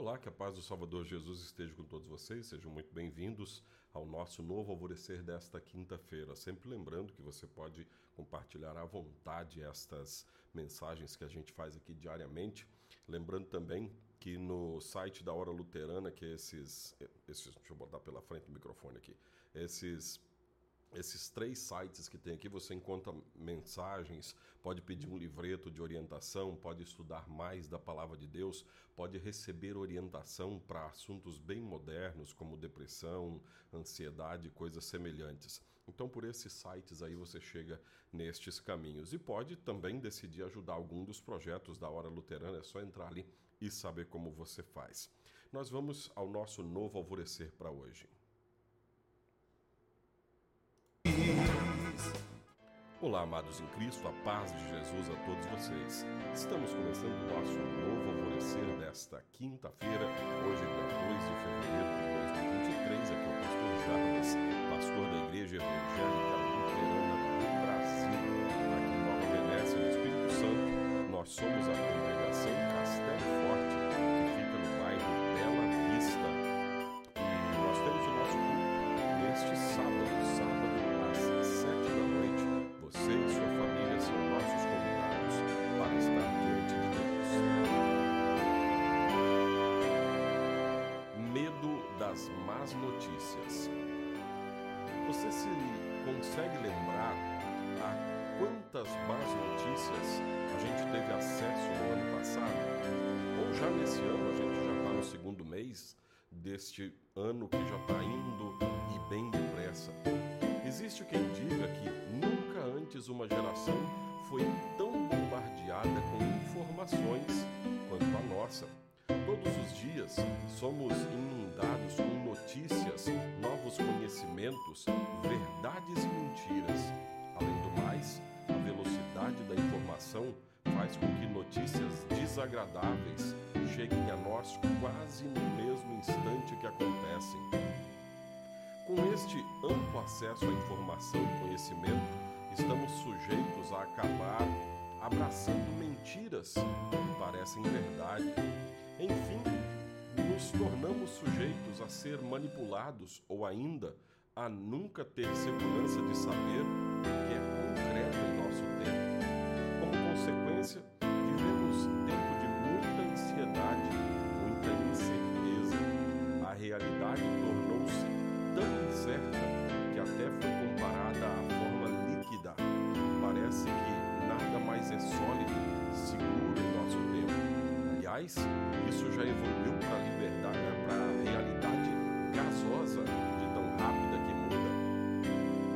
Olá, que a paz do Salvador Jesus esteja com todos vocês. Sejam muito bem-vindos ao nosso novo alvorecer desta quinta-feira. Sempre lembrando que você pode compartilhar à vontade estas mensagens que a gente faz aqui diariamente. Lembrando também que no site da Hora Luterana, que esses, esses deixa eu botar pela frente o microfone aqui, esses esses três sites que tem aqui, você encontra mensagens, pode pedir um livreto de orientação, pode estudar mais da palavra de Deus, pode receber orientação para assuntos bem modernos, como depressão, ansiedade coisas semelhantes. Então, por esses sites aí você chega nestes caminhos. E pode também decidir ajudar algum dos projetos da Hora Luterana, é só entrar ali e saber como você faz. Nós vamos ao nosso novo alvorecer para hoje. Olá, amados em Cristo, a paz de Jesus a todos vocês. Estamos começando o nosso novo alvorecer desta quinta-feira, hoje, dia 2 de fevereiro de 2023. Aqui é o pastor Jarbas, pastor da Igreja Evangélica Luterana más notícias. Você se consegue lembrar a quantas más notícias a gente teve acesso no ano passado? Ou já nesse ano, a gente já está no segundo mês deste ano que já está indo e bem depressa. Dias somos inundados com notícias, novos conhecimentos, verdades e mentiras. Além do mais, a velocidade da informação faz com que notícias desagradáveis cheguem a nós quase no mesmo instante que acontecem. Com este amplo acesso à informação e conhecimento, estamos sujeitos a acabar abraçando mentiras que parecem verdade. Enfim, nos tornamos sujeitos a ser manipulados ou ainda a nunca ter segurança de saber o que é concreto em nosso tempo. Como consequência, vivemos tempo de muita ansiedade, muita incerteza. A realidade tornou-se tão incerta que até foi comparada à forma líquida. Parece que nada mais é sólido, seguro em nosso tempo. Aliás, já evoluiu para a liberdade, para a realidade gasosa de tão rápida que muda.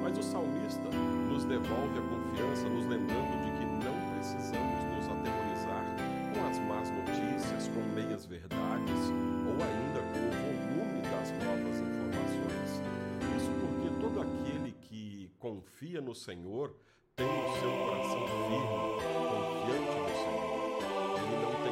Mas o salmista nos devolve a confiança, nos lembrando de que não precisamos nos atemorizar com as más notícias, com meias verdades ou ainda com o volume das novas informações. Isso porque todo aquele que confia no Senhor tem o seu coração firme, confiante no Senhor. Ele não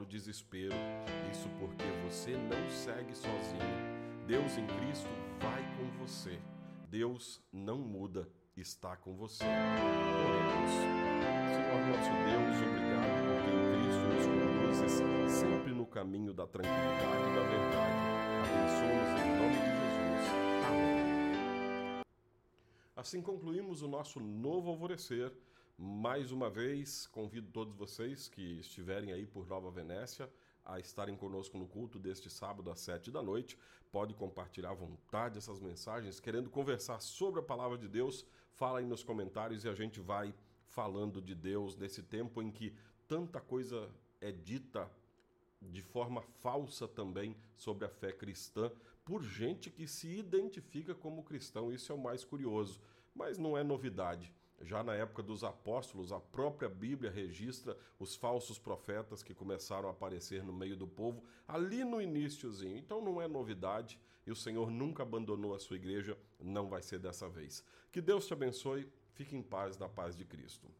para o desespero. Isso porque você não segue sozinho. Deus em Cristo vai com você. Deus não muda, está com você. Oremos. Senhor nosso Deus, obrigado porque em Cristo nos conduzes sempre no caminho da tranquilidade e da verdade. Abençoa-nos em nome de Jesus. Amém. Assim concluímos o nosso novo alvorecer. Mais uma vez, convido todos vocês que estiverem aí por Nova Venécia a estarem conosco no culto deste sábado às sete da noite. Pode compartilhar à vontade essas mensagens, querendo conversar sobre a palavra de Deus. Fala aí nos comentários e a gente vai falando de Deus nesse tempo em que tanta coisa é dita de forma falsa também sobre a fé cristã por gente que se identifica como cristão. Isso é o mais curioso, mas não é novidade. Já na época dos apóstolos, a própria Bíblia registra os falsos profetas que começaram a aparecer no meio do povo ali no iníciozinho. Então não é novidade e o Senhor nunca abandonou a sua igreja, não vai ser dessa vez. Que Deus te abençoe, fique em paz na paz de Cristo.